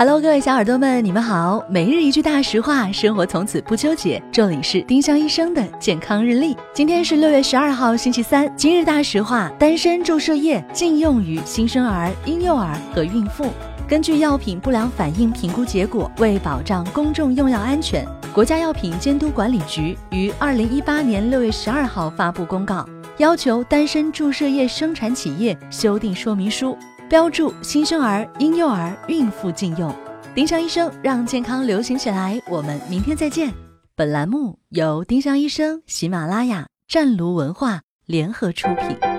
Hello，各位小耳朵们，你们好。每日一句大实话，生活从此不纠结。这里是丁香医生的健康日历。今天是六月十二号，星期三。今日大实话：丹参注射液禁用于新生儿、婴幼儿和孕妇。根据药品不良反应评估结果，为保障公众用药安全，国家药品监督管理局于二零一八年六月十二号发布公告，要求丹参注射液生产企业修订说明书。标注新生儿、婴幼儿、孕妇禁用。丁香医生让健康流行起来，我们明天再见。本栏目由丁香医生、喜马拉雅、湛庐文化联合出品。